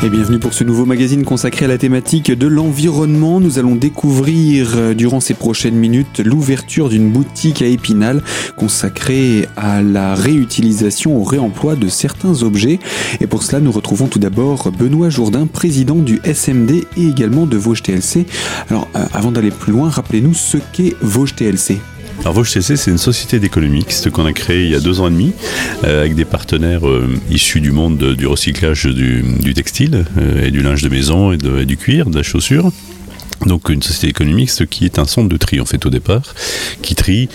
Et bienvenue pour ce nouveau magazine consacré à la thématique de l'environnement. Nous allons découvrir euh, durant ces prochaines minutes l'ouverture d'une boutique à Épinal consacrée à la réutilisation, au réemploi de certains objets. Et pour cela, nous retrouvons tout d'abord Benoît Jourdain, président du SMD et également de Vosges TLC. Alors, euh, avant d'aller plus loin, rappelez-nous ce qu'est Vosges TLC. Alors TLC, c'est une société d'économie ce qu'on a créé il y a deux ans et demi euh, avec des partenaires euh, issus du monde du recyclage du, textile euh, et du linge de maison et du cuir, de la chaussure. Donc une société économique, ce qui est un centre de tri en fait au départ, qui trie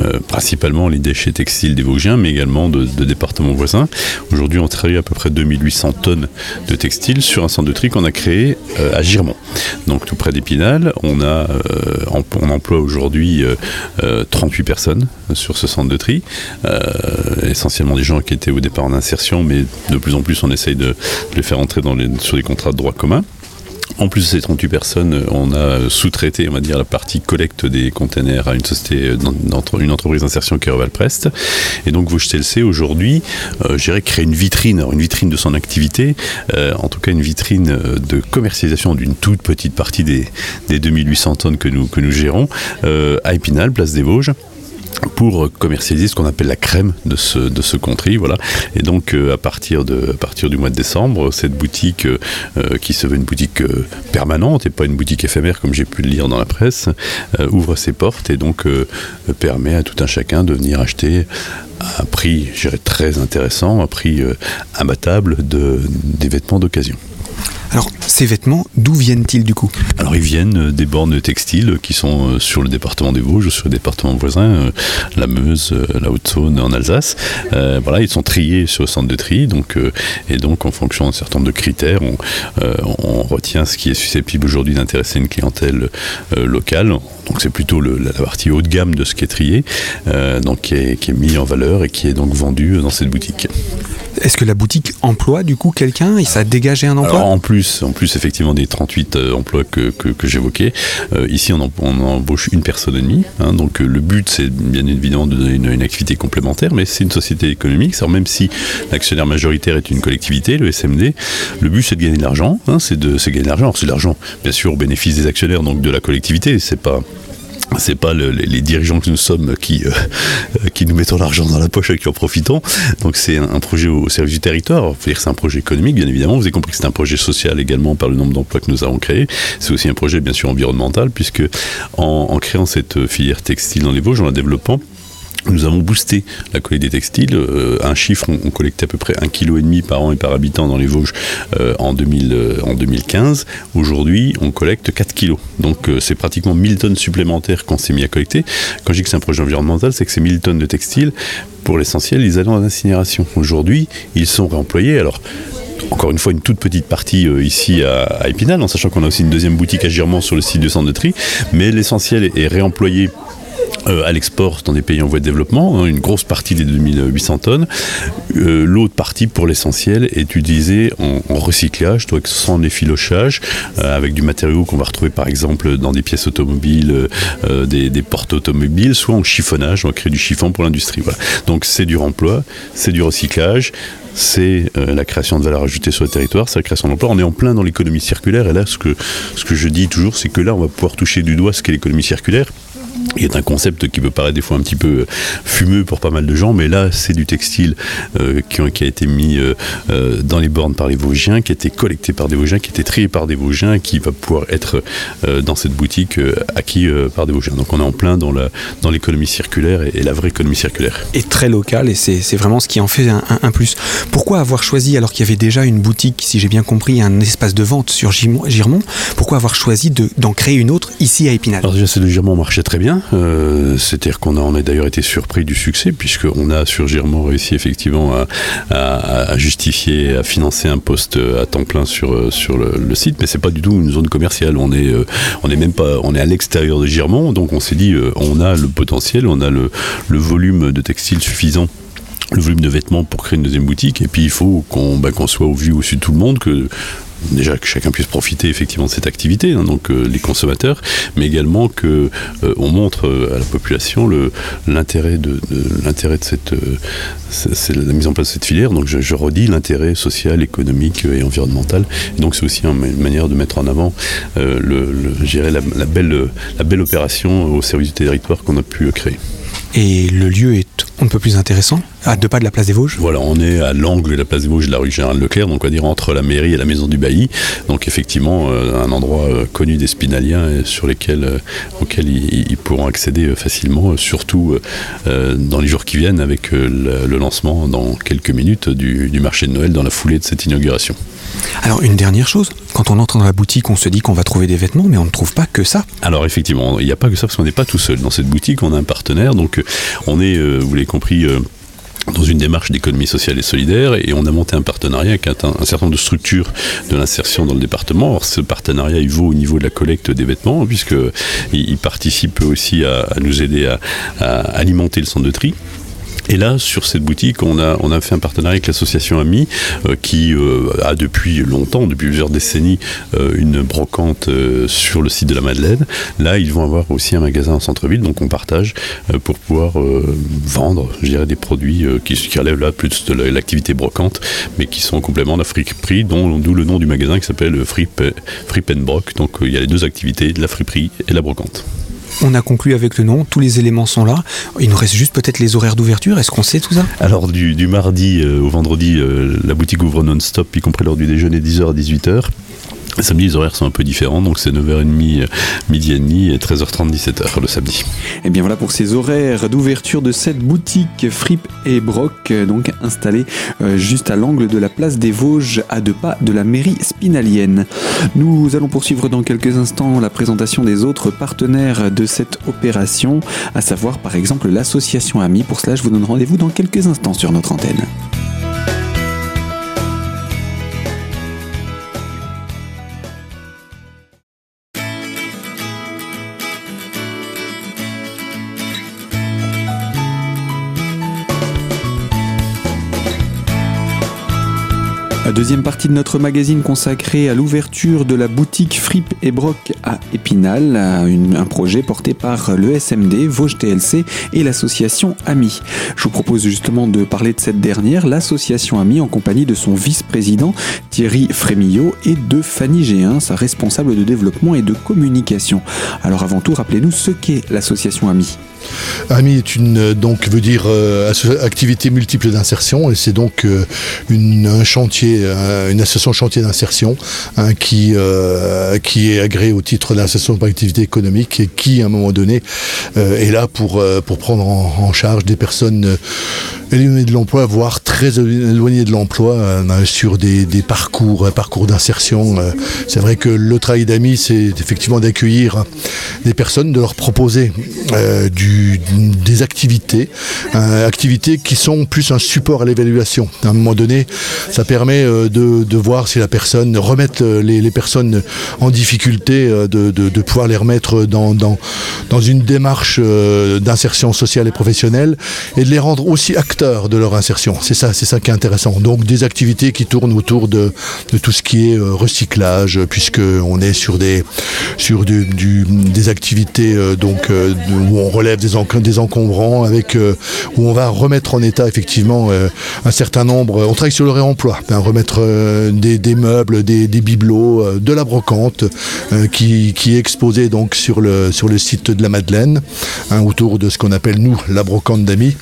euh, principalement les déchets textiles des Vosgiens, mais également de, départements voisins. Aujourd'hui, on travaille à peu près 2800 tonnes de textiles sur un centre de tri qu'on a créé euh, à Girmont, donc tout près d'Épinal. On a, euh, on, emploie aujourd'hui 38 personnes sur ce centre de tri, essentiellement des gens qui étaient au départ en insertion, mais de plus en plus on essaye de, les faire entrer dans les, sur des contrats de droit commun. En plus de ces 38 personnes, on a sous-traité, on va dire, la partie collecte des containers à une société, une entreprise d'insertion qui est Revalprest. Et donc, Vosges TLC, aujourd'hui, euh, créer une vitrine, une vitrine de son activité, euh, en tout cas une vitrine de commercialisation d'une toute petite partie des, des 2800 tonnes que nous, que nous gérons, euh, à Épinal, place des Vosges pour commercialiser ce qu'on appelle la crème de ce, de country, voilà. Et donc euh, à partir du mois de décembre, cette boutique euh, euh, qui se veut une boutique permanente et pas une boutique éphémère comme j'ai pu le lire dans la presse, ouvre ses portes et donc permet à tout un chacun de venir acheter à un prix, très intéressant, un prix imbattable de, des vêtements d'occasion. Alors, ces vêtements, d'où viennent-ils du coup? Alors, ils viennent euh, des bornes textiles qui sont euh, sur le département des Vosges, sur le département voisin, euh, la Meuse, la Haute-Saône, en Alsace. voilà, ils sont triés sur le centre de tri, donc, et donc en fonction d'un certain nombre de critères, on, retient ce qui est susceptible aujourd'hui d'intéresser une clientèle locale. Donc, c'est plutôt la partie haut de gamme de ce qui est trié, donc qui est, qui est mis en valeur et qui est donc vendu dans cette boutique. Est-ce que la boutique emploie du coup quelqu'un et ça a dégagé un emploi En plus, en plus effectivement des 38 euh, emplois que, que, j'évoquais, euh, ici on, embauche une personne et demie. Hein, donc euh, le but c'est bien évidemment de donner une, activité complémentaire, mais c'est une société économique. Alors même si l'actionnaire majoritaire est une collectivité, le SMD, le but c'est de gagner de l'argent. Hein, c'est de gagner de l'argent. C'est de l'argent bien sûr au bénéfice des actionnaires, donc de la collectivité. C'est pas c'est pas les dirigeants que nous sommes qui, euh, qui nous mettons l'argent dans la poche et qui en profitons. Donc c'est un, projet au, service du territoire. c'est un projet économique, bien évidemment. Vous avez compris que c'est un projet social également par le nombre d'emplois que nous avons créés. C'est aussi un projet, bien sûr, environnemental, puisque en, en créant cette filière textile dans les Vosges, en la développant, nous avons boosté la collecte des textiles. Euh, un chiffre, on, collectait à peu près 1,5 kg par an et par habitant dans les Vosges euh, en, 2000, euh, 2015. Aujourd'hui, on collecte 4 kg. Donc c'est pratiquement 1000 tonnes supplémentaires qu'on s'est mis à collecter. Quand je dis que c'est un projet environnemental, c'est que ces 1000 tonnes de textiles, pour l'essentiel, ils allaient en incinération. Aujourd'hui, ils sont réemployés. Alors, encore une fois une toute petite partie ici à, Épinal, en sachant qu'on a aussi une deuxième boutique à Girmont sur le site du centre de tri, mais l'essentiel est réemployé euh, à l'export dans des pays en voie de développement, hein, une grosse partie des 2800 tonnes. Euh, l'autre partie, pour l'essentiel, est utilisée en, recyclage, donc sans effilochage, euh, avec du matériau qu'on va retrouver par exemple dans des pièces automobiles, des, portes automobiles, soit en chiffonnage, on va créer du chiffon pour l'industrie. Donc c'est du remploi, c'est du recyclage, c'est la création de valeur ajoutée sur le territoire, c'est la création d'emplois. On est en plein dans l'économie circulaire et là, ce que, ce que je dis toujours, c'est que là, on va pouvoir toucher du doigt ce qu'est l'économie circulaire qui est un concept qui peut paraître des fois un petit peu fumeux pour pas mal de gens, mais là c'est du textile euh, qui, a été mis euh, euh, dans les bornes par les Vosgiens, qui a été collecté par des Vosgiens, qui a été trié par des Vosgiens, qui va pouvoir être dans cette boutique acquis par des Vosgiens. Donc on est en plein dans l'économie dans circulaire et, la vraie économie circulaire. Et très local, et c'est vraiment ce qui en fait un, plus. Pourquoi avoir choisi, alors qu'il y avait déjà une boutique, si j'ai bien compris, un espace de vente sur Girmont, pourquoi avoir choisi d'en créer une autre ici à Épinal? Alors déjà, c'est de Girmont marchait très bien. Euh, c'est-à-dire qu'on a, a d'ailleurs été surpris du succès, puisqu'on a sur Girmont réussi effectivement à, justifier, à financer un poste à temps plein sur, sur le, site, mais c'est pas du tout une zone commerciale. On est, euh, même pas, on est à l'extérieur de Girmont, donc on s'est dit, euh, on a le potentiel, on a le, le volume de textile suffisant le volume de vêtements pour créer une deuxième boutique. Et puis il faut qu'on bah, soit au vu au-dessus de tout le monde que déjà que chacun puisse profiter effectivement de cette activité, hein, donc les consommateurs, mais également que on montre à la population l'intérêt de, l'intérêt de cette, la mise en place de cette filière. Donc je, redis l'intérêt social, économique et environnemental. Et donc c'est aussi une manière de mettre en avant le, la, la, belle, la belle opération au service du territoire qu'on a pu créer. Et le lieu est un peu plus intéressant, à deux pas de la place des Vosges Voilà, on est à l'angle de la place des Vosges de la rue Général Leclerc, donc on va dire entre la mairie et la maison du bailli. Donc effectivement, euh, un endroit euh, connu des Spinaliens sur lesquels, euh, auquel ils, pourront accéder facilement, surtout dans les jours qui viennent avec le, lancement dans quelques minutes du marché de Noël dans la foulée de cette inauguration. Alors une dernière chose, quand on entre dans la boutique, on se dit qu'on va trouver des vêtements, mais on ne trouve pas que ça. Alors effectivement, il n'y a pas que ça parce qu'on n'est pas tout seul. Dans cette boutique, on a un partenaire, donc euh, on est, euh, vous l'avez compris, euh, dans une démarche d'économie sociale et solidaire et on a monté un partenariat avec un, certain nombre de structures de l'insertion dans le département. Alors, ce partenariat il vaut au niveau de la collecte des vêtements puisqu'il il participe aussi à, nous aider à, alimenter le centre de tri. Et là, sur cette boutique, on a, fait un partenariat avec l'association AMI, euh, qui euh, a depuis longtemps, depuis plusieurs décennies, euh, une brocante sur le site de la Madeleine. Là, ils vont avoir aussi un magasin en centre-ville, donc on partage pour pouvoir vendre, des produits qui, relèvent là plus de l'activité brocante, mais qui sont en complément de la friperie, d'où le nom du magasin qui s'appelle Fripe, Fripe Broc. Donc il y a les deux activités, la friperie et la brocante. On a conclu avec le nom, tous les éléments sont là. Il nous reste juste peut-être les horaires d'ouverture. Est-ce qu'on sait tout ça? Alors, du, mardi euh, au vendredi, euh, la boutique ouvre non-stop, y compris lors du déjeuner 10h à 18h. Samedi, les horaires sont un peu différents, donc c'est 9h30, euh, midi et demi et 13h30, 17h le samedi. Et eh bien voilà pour ces horaires d'ouverture de cette boutique Fripe et Broc, donc installée euh, juste à l'angle de la place des Vosges, à deux pas de la mairie spinalienne. Nous allons poursuivre dans quelques instants la présentation des autres partenaires de cette opération, à savoir par exemple l'association AMI. Pour cela, je vous donne rendez-vous dans quelques instants sur notre antenne. Deuxième partie de notre magazine consacrée à l'ouverture de la boutique Fripe et Broc à Épinal, un projet porté par le SMD, Vosges TLC et l'association AMI. Je vous propose justement de parler de cette dernière, l'association AMI, en compagnie de son vice-président Thierry Frémillot et de Fanny Géin, sa responsable de développement et de communication. Alors avant tout, rappelez-nous ce qu'est l'association AMI. AMI est une donc veut dire euh, activité multiple d'insertion et c'est donc euh, une, un chantier, une association chantier d'insertion hein, qui euh, est agréée au titre d'association pour l'activité économique et qui à un moment donné est là pour prendre en, charge des personnes éloignées de l'emploi, voire très éloignées de l'emploi sur des, des, parcours parcours d'insertion. c'est vrai que le travail d'AMI c'est effectivement d'accueillir des personnes, de leur proposer du des activités, euh, activités qui sont plus un support à l'évaluation. À un moment donné, ça permet euh, de, voir si la personne, remettre euh, les, personnes en difficulté, de, pouvoir les remettre dans, dans, dans une démarche d'insertion sociale et professionnelle et de les rendre aussi acteurs de leur insertion. C'est ça, c'est ça qui est intéressant. Donc des activités qui tournent autour de, tout ce qui est recyclage, puisque on est sur des sur du, des activités donc où on relève des, encombrants, avec, euh, où on va remettre en état effectivement euh, un certain nombre. On travaille sur le réemploi, hein, remettre euh, des, meubles, des, bibelots, de la brocante qui, est exposée donc sur le, sur le site de la Madeleine, hein, autour de ce qu'on appelle nous la brocante d'amis.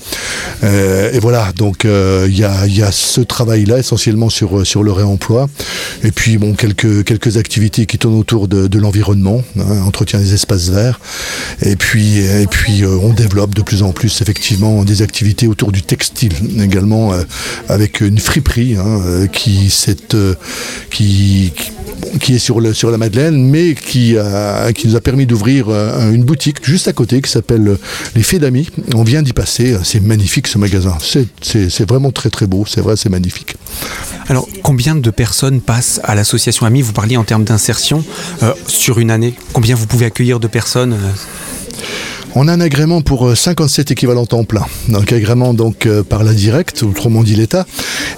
et voilà, donc il y a, ce travail-là essentiellement sur, sur le réemploi. Et puis bon, quelques, quelques activités qui tournent autour de, l'environnement, hein, entretien des espaces verts. Et puis, et puis on développe de plus en plus effectivement des activités autour du textile également, euh, avec une friperie hein, euh, qui, euh, est sur, la Madeleine, mais qui, qui nous a permis d'ouvrir une boutique juste à côté qui s'appelle Les Fées d'Amis. On vient d'y passer, c'est magnifique ce magasin, c'est vraiment très très beau, c'est vrai, c'est magnifique. Alors, combien de personnes passent à l'association Amis? Vous parliez en termes d'insertion sur une année. Combien vous pouvez accueillir de personnes On a un agrément pour 57 équivalents temps plein. Donc agrément donc par la directe, autrement dit l'État.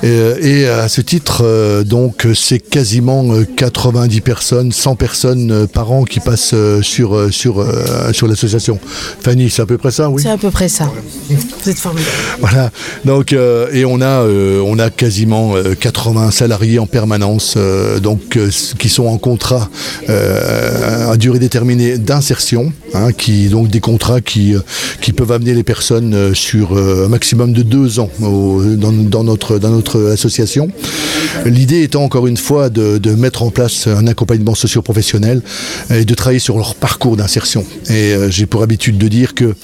Et, à ce titre, donc c'est quasiment 90 personnes, 100 personnes par an qui passent sur, sur, sur l'association. Fanny, c'est à peu près ça, oui? C'est à peu près ça. Vous êtes formidable. Voilà. Donc, et on a, on a quasiment 80 salariés en permanence, donc qui sont en contrat à durée déterminée d'insertion, hein, qui donc des contrats qui, qui peuvent amener les personnes sur un maximum de deux ans dans, notre, association. L'idée étant encore une fois de, mettre en place un accompagnement socio-professionnel et de travailler sur leur parcours d'insertion. Et j'ai pour habitude de dire que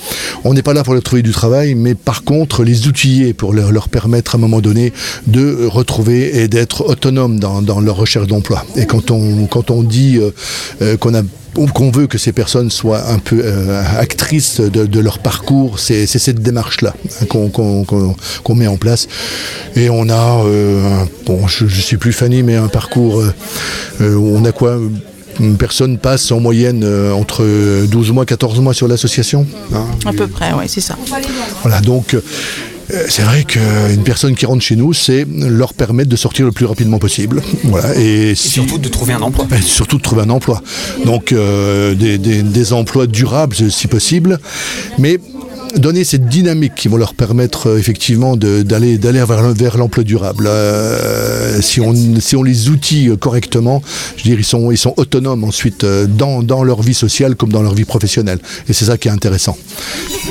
on n'est pas là pour leur trouver du travail, mais par contre les outiller pour leur, permettre à un moment donné de retrouver et d'être autonomes dans, dans, leur recherche d'emploi. Et quand on, quand on dit euh, qu'on a qu'on veut que ces personnes soient un peu euh, actrices de, leur parcours, c'est cette démarche-là hein, qu'on met en place. Et on a, euh, bon, je ne suis plus Fanny, mais un parcours où on a quoi une personne passe en moyenne entre 12 mois, 14 mois sur l'association. Hein. À peu près, oui, c'est ça. Voilà, donc euh, c'est vrai qu'une personne qui rentre chez nous, c'est leur permettre de sortir le plus rapidement possible. Voilà. Et, surtout de trouver un emploi. surtout de trouver un emploi. Donc euh, des, des, emplois durables si possible. Mais donner cette dynamique qui vont leur permettre euh, effectivement d'aller vers, vers l'emploi durable. Euh, si, on, si on les outille correctement, je veux dire, ils sont, ils sont autonomes ensuite euh, dans, dans leur vie sociale comme dans leur vie professionnelle. Et c'est ça qui est intéressant.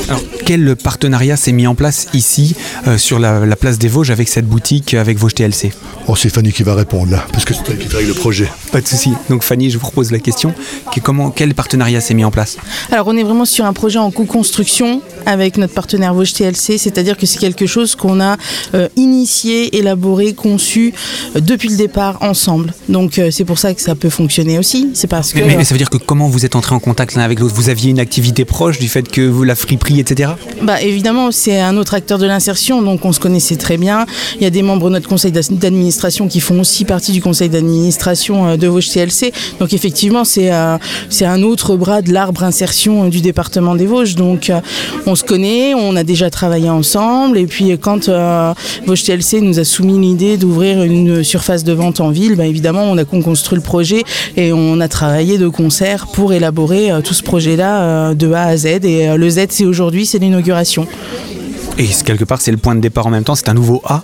Alors, quel partenariat s'est mis en place ici, sur la, place des Vosges, avec cette boutique, avec Vosges TLC Oh, c'est Fanny qui va répondre là, parce que c'est elle qui travaille le projet. Pas de souci. Donc Fanny, je vous propose la question. comment, quel partenariat s'est mis en place? Alors, on est vraiment sur un projet en co-construction avec notre partenaire Vosges TLC, c'est-à-dire que c'est quelque chose qu'on a euh, initié, élaboré, conçu euh, depuis le départ ensemble. Donc euh, c'est pour ça que ça peut fonctionner aussi. C'est parce que. Mais, ça veut dire que comment vous êtes entré en contact l'un avec l'autre? Vous aviez une activité proche du fait que vous la friperie, etc. Bah évidemment, c'est un autre acteur de l'insertion, donc on se connaissait très bien. Il y a des membres de notre conseil d'administration qui font aussi partie du conseil d'administration de Vosges TLC. Donc effectivement, c'est c'est un autre bras de l'arbre insertion du département des Vosges. Donc on se connaît, on a déjà travaillé ensemble. Et puis quand euh, nous a soumis l'idée d'ouvrir une surface de vente en ville, bah, évidemment on a construit le projet et on a travaillé de concert pour élaborer euh, tout ce projet-là euh, de A à Z. Et euh, le Z c'est aujourd'hui, c'est l'inauguration. Et quelque part c'est le point de départ en même temps, c'est un nouveau A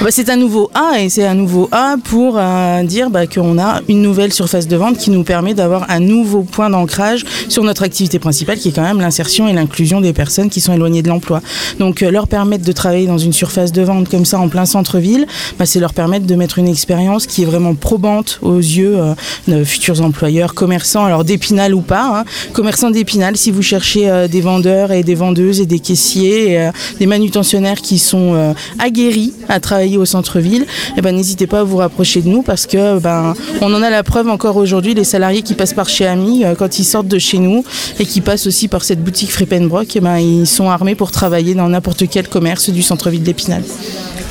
bah, c'est un nouveau A et c'est un nouveau A pour euh, dire bah, qu'on a une nouvelle surface de vente qui nous permet d'avoir un nouveau point d'ancrage sur notre activité principale qui est quand même l'insertion et l'inclusion des personnes qui sont éloignées de l'emploi. Donc euh, leur permettre de travailler dans une surface de vente comme ça en plein centre-ville, bah, c'est leur permettre de mettre une expérience qui est vraiment probante aux yeux euh, de futurs employeurs, commerçants, alors d'Épinal ou pas, hein. commerçants d'Épinal, si vous cherchez des vendeurs et des vendeuses et des caissiers, des manutentionnaires qui sont aguerris à travailler au centre-ville, eh ben, n'hésitez pas à vous rapprocher de nous parce que ben, on en a la preuve encore aujourd'hui, les salariés qui passent par chez Ami, euh, quand ils sortent de chez nous et qui passent aussi par cette boutique Frippenbrock, eh ben, ils sont armés pour travailler dans n'importe quel commerce du centre-ville d'Épinal.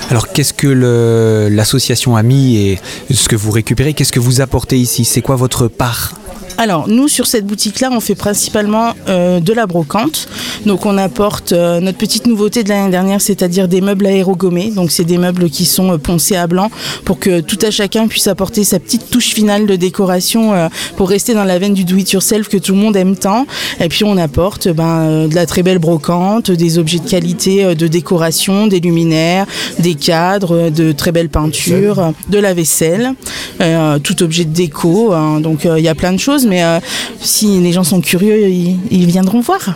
Alors qu'est-ce que l'association Ami et ce que vous récupérez, qu'est-ce que vous apportez ici? C'est quoi votre part? Alors, nous, sur cette boutique-là, on fait principalement euh, de la brocante. Donc, on apporte euh, notre petite nouveauté de l'année dernière, c'est-à-dire des meubles aérogommés. Donc, c'est des meubles qui sont euh, poncés à blanc pour que tout à chacun puisse apporter sa petite touche finale de décoration pour rester dans la veine du do-it-yourself que tout le monde aime tant. Et puis, on apporte ben, de la très belle brocante, des objets de qualité de décoration, des luminaires, des cadres, de très belles peintures, de la vaisselle, tout objet de déco. Hein. donc, il y a plein de choses mais euh, si les gens sont curieux, ils, viendront voir.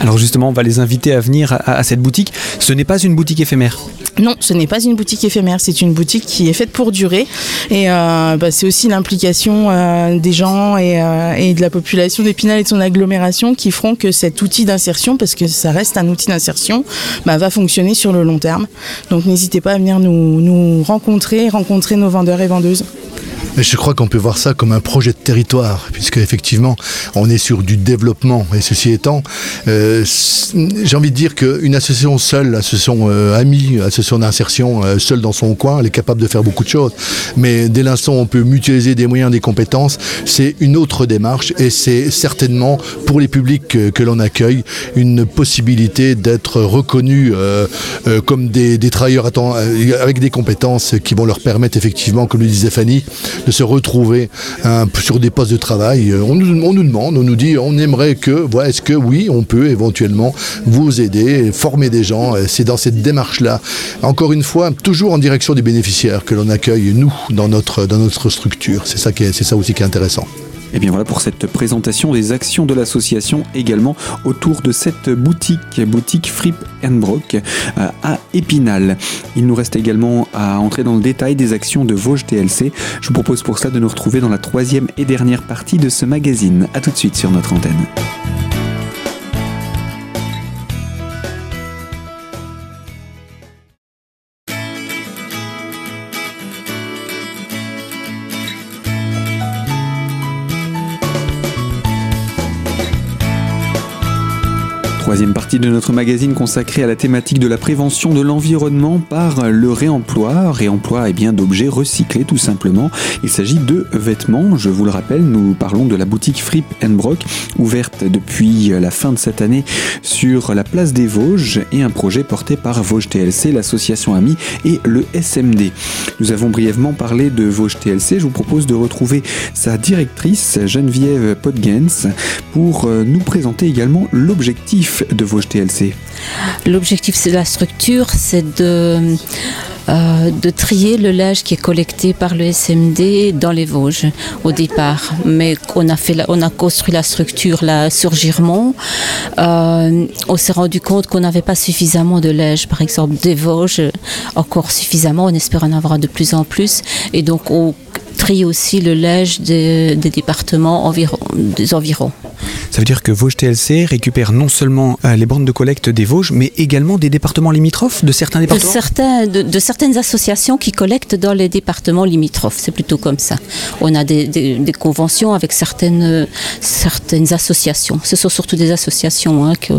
Alors justement, on va les inviter à venir à, cette boutique. Ce n'est pas une boutique éphémère. Non, ce n'est pas une boutique éphémère, c'est une boutique qui est faite pour durer. Et euh, bah, c'est aussi l'implication euh, des gens et, de la population d'Épinal et de son agglomération qui feront que cet outil d'insertion, parce que ça reste un outil d'insertion, bah, va fonctionner sur le long terme. Donc n'hésitez pas à venir nous, nous rencontrer, rencontrer nos vendeurs et vendeuses. Je crois qu'on peut voir ça comme un projet de territoire, puisque effectivement, on est sur du développement. Et ceci étant, euh, j'ai envie de dire qu'une association seule, association euh, amie, association d'insertion, euh, seule dans son coin, elle est capable de faire beaucoup de choses. Mais dès l'instant où on peut mutualiser des moyens, des compétences, c'est une autre démarche et c'est certainement pour les publics que, l'on accueille une possibilité d'être reconnus comme des, des travailleurs avec des compétences qui vont leur permettre effectivement, comme le disait Fanny, de se retrouver hein, sur des postes de travail. Euh, On nous, demande, on nous dit, on aimerait que, voilà, est-ce que oui, on peut éventuellement vous aider, former des gens. Euh, C'est dans cette démarche-là, encore une fois, toujours en direction des bénéficiaires que l'on accueille nous dans notre structure. C'est ça c'est ça aussi qui est intéressant. Et bien voilà pour cette présentation des actions de l'association également autour de cette boutique, boutique Fripp Brock euh, à Épinal. Il nous reste également à entrer dans le détail des actions de Vosges TLC. Je vous propose pour cela de nous retrouver dans la troisième et dernière partie de ce magazine. A tout de suite sur notre antenne. Troisième partie de notre magazine consacrée à la thématique de la prévention de l'environnement par le réemploi. Réemploi est bien d'objets recyclés tout simplement. Il s'agit de vêtements. Je vous le rappelle, nous parlons de la boutique Fripp Brock, ouverte depuis la fin de cette année sur la place des Vosges et un projet porté par Vosges TLC, l'association Ami et le SMD. Nous avons brièvement parlé de Vosges TLC. Je vous propose de retrouver sa directrice Geneviève Podgens pour euh, nous présenter également l'objectif de Vosges TLC. L'objectif de la structure, c'est de, euh, de trier le linge qui est collecté par le SMD dans les Vosges au départ. Mais on a, construit la structure là sur Girmont. Euh, on s'est rendu compte qu'on n'avait pas suffisamment de linge, par exemple des Vosges, encore suffisamment. On espère en avoir de plus en plus. Et donc on trie aussi le linge des, départements des environs. Ça veut dire que Vosges TLC récupère non seulement euh, les bornes de collecte des Vosges, mais également des départements limitrophes, de certains de, départements certains, de, de certaines associations qui collectent dans les départements limitrophes. C'est plutôt comme ça. On a des, des- des conventions avec certaines, certaines associations. Ce sont surtout des associations hein, que-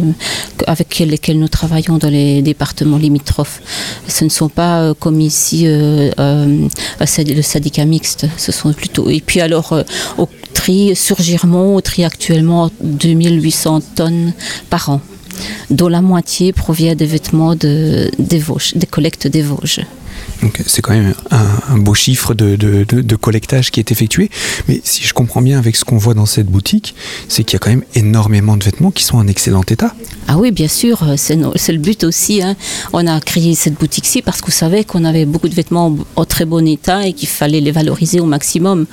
avec lesquelles nous travaillons dans les départements limitrophes. Ce ne sont pas euh, comme ici euh, euh, le syndicat mixte. Ce sont plutôt. Et puis alors, au tri sur Girmont, on trie actuellement 2800 tonnes par an dont la moitié provient des vêtements de, des Vosges, des collectes des Vosges. Donc c'est quand même un, un beau chiffre de, de- de- de collectage qui est effectué. Mais si je comprends bien avec ce qu'on voit dans cette boutique, c'est qu'il y a quand même énormément de vêtements qui sont en excellent état. Ah oui, bien sûr, c'est no- c'est le but aussi. hein. On a créé cette boutique-ci parce qu'on savait qu'on avait beaucoup de vêtements en, en très bon état et qu'il fallait les valoriser au maximum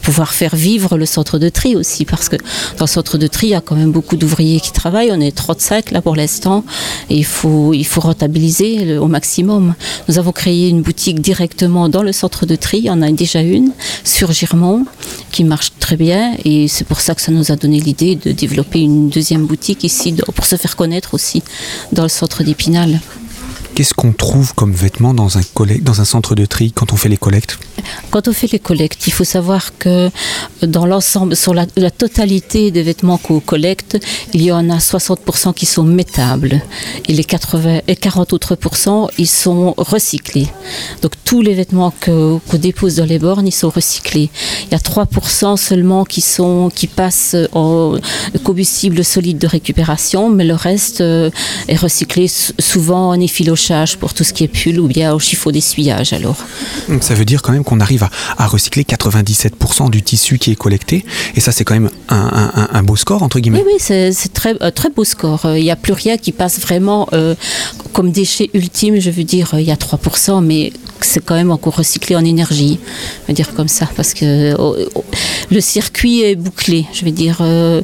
pouvoir faire vivre le centre de tri aussi. Parce que dans le centre de tri, il y a quand même beaucoup d'ouvriers qui travaillent. On est 35 là pour l'instant et il faut, il faut rentabiliser au maximum. Nous avons créé une boutique directement dans le centre de tri. Y en a déjà une sur Girmont qui marche très bien et c'est pour ça que ça nous a donné l'idée de développer une deuxième boutique ici pour se faire connaître aussi dans le centre d'Épinal. Qu'est-ce qu'on trouve comme vêtements dans un, collect- dans un centre de tri quand on fait les collectes? Quand on fait les collectes, il faut savoir que dans l'ensemble, sur la, totalité des vêtements qu'on collecte, il y en a 60% qui sont métables et les 80 et 40 autres pourcents, ils sont recyclés. Donc tous les vêtements qu'on dépose dans les bornes, ils sont recyclés. Il y a 3% seulement qui sont qui passent en combustible solide de récupération, mais le reste euh, est recyclé souvent en effilochage pour tout ce qui est pull ou bien au chiffon d'essuyage alors. Donc ça veut dire quand même qu'on arrive à, à recycler 97% du tissu qui est collecté. Et ça c'est quand même un, un- un- un beau score entre guillemets. Oui, oui, c'est très, un très beau score. Euh, Il n'y a plus rien qui passe vraiment euh, comme déchet ultime. Je veux dire, euh, il y a 3%, mais c'est quand même encore recyclé en énergie. Je veux dire comme ça, parce que oh, oh, le circuit est bouclé. Je veux dire, euh,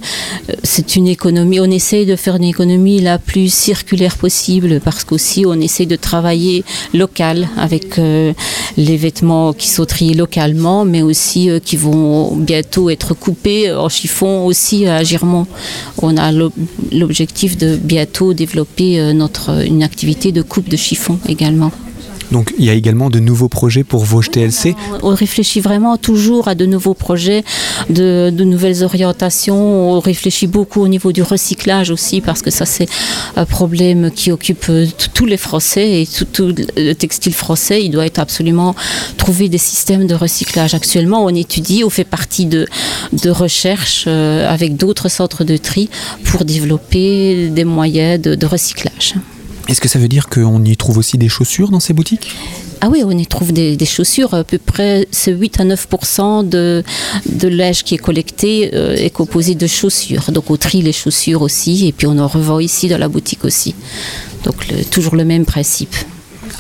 c'est une économie. On essaye de faire une économie la plus circulaire possible, parce qu'aussi on essaye de travailler local avec euh, les vêtements qui sont triés localement, mais aussi euh, qui vont bientôt être coupés en chiffon aussi à Girmont. On a l'ob- l'objectif de bientôt développer euh, notre, une activité de coupe de chiffon également. Donc il y a également de nouveaux projets pour Vosges TLC On réfléchit vraiment toujours à de nouveaux projets, de, de nouvelles orientations. On réfléchit beaucoup au niveau du recyclage aussi parce que ça c'est un problème qui occupe euh, tous les Français et tout, tout le textile français. Il doit être absolument trouver des systèmes de recyclage. Actuellement, on étudie, on fait partie de, de recherches euh, avec d'autres centres de tri pour développer des moyens de, de recyclage. Est-ce que ça veut dire qu'on y trouve aussi des chaussures dans ces boutiques? Ah oui, on y trouve des, des chaussures. À peu près, c'est 8 à 9 de, de l'âge qui est collecté euh, est composé de chaussures. Donc on trie les chaussures aussi et puis on en revend ici dans la boutique aussi. Donc le- toujours le même principe.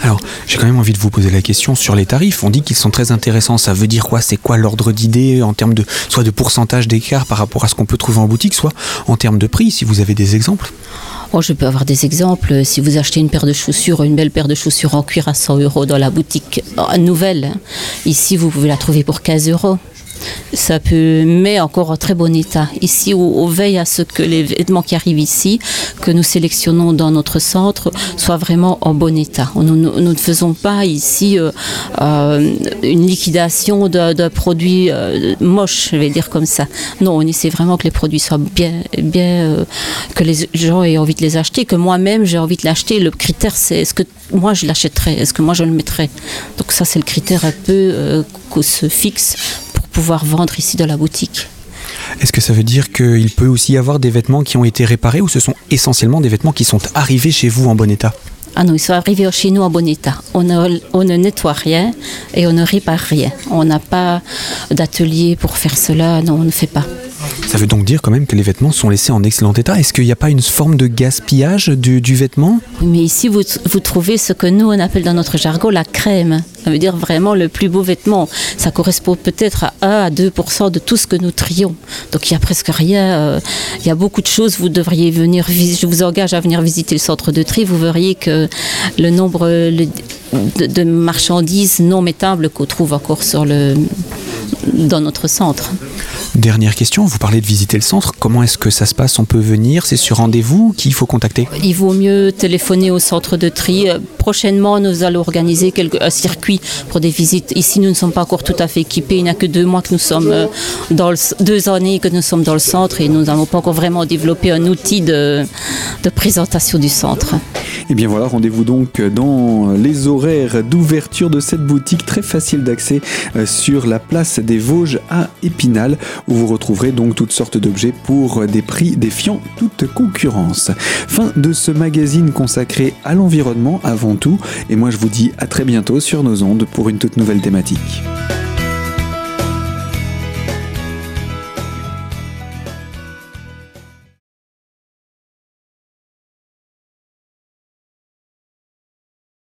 Alors, j'ai quand même envie de vous poser la question sur les tarifs. On dit qu'ils sont très intéressants. Ça veut dire quoi? C'est quoi l'ordre d'idée en termes de soit de pourcentage d'écart par rapport à ce qu'on peut trouver en boutique, soit en termes de prix, si vous avez des exemples? Oh, je peux avoir des exemples. Si vous achetez une paire de chaussures, une belle paire de chaussures en cuir à 100 euros dans la boutique euh, nouvelle, hein, ici vous pouvez la trouver pour 15 euros. Ça peut, mais encore en très bon état. Ici, on, veille à ce que les vêtements qui arrivent ici, que nous sélectionnons dans notre centre, soient vraiment en bon état. Nous, ne faisons pas ici euh, euh, une liquidation d'un produit euh, moche, je vais dire comme ça. Non, on essaie vraiment que les produits soient bien, bien, euh, que les gens aient envie de les acheter, que moi-même j'ai envie de l'acheter. Le critère, c'est est-ce que moi je l'achèterais, est-ce que moi je le mettrais. Donc ça, c'est le critère un peu qu'on se fixe pouvoir vendre ici dans la boutique. Est-ce que ça veut dire qu'il peut aussi y avoir des vêtements qui ont été réparés ou ce sont essentiellement des vêtements qui sont arrivés chez vous en bon état? Ah non, ils sont arrivés chez nous en bon état. On ne, on ne nettoie rien et on ne répare rien. On n'a pas d'atelier pour faire cela. Non, on ne fait pas. Ça veut donc dire quand même que les vêtements sont laissés en excellent état. Est-ce qu'il n'y a pas une forme de gaspillage du, du vêtement? Mais ici, vous, trouvez ce que nous, on appelle dans notre jargon la crème. Ça veut dire vraiment le plus beau vêtement. Ça correspond peut-être à 1 à 2% de tout ce que nous trions. Donc il n'y a presque rien. euh, il y a beaucoup de choses. Vous devriez venir. Je vous engage à venir visiter le centre de tri. Vous verriez que le nombre de, de marchandises non métables qu'on trouve encore sur le, dans notre centre. Dernière question, vous parlez de visiter le centre. Comment est-ce que ça se passe? On peut venir C'est sur rendez-vous Qui il faut contacter? Il vaut mieux téléphoner au centre de tri. Prochainement, nous allons organiser quelque- un circuit pour des visites. Ici, nous ne sommes pas encore tout à fait équipés. Il n'y a que deux mois que nous sommes euh, dans le, deux années que nous sommes dans le centre et nous n'avons pas encore vraiment développé un outil de, de présentation du centre. Et bien voilà, rendez-vous donc dans les horaires d'ouverture de cette boutique très facile d'accès euh, sur la des Vosges à Épinal où vous retrouverez donc toutes sortes d'objets pour des prix défiant toute concurrence. Fin de ce magazine consacré à l'environnement avant tout et moi je vous dis à très bientôt sur nos ondes pour une toute nouvelle thématique.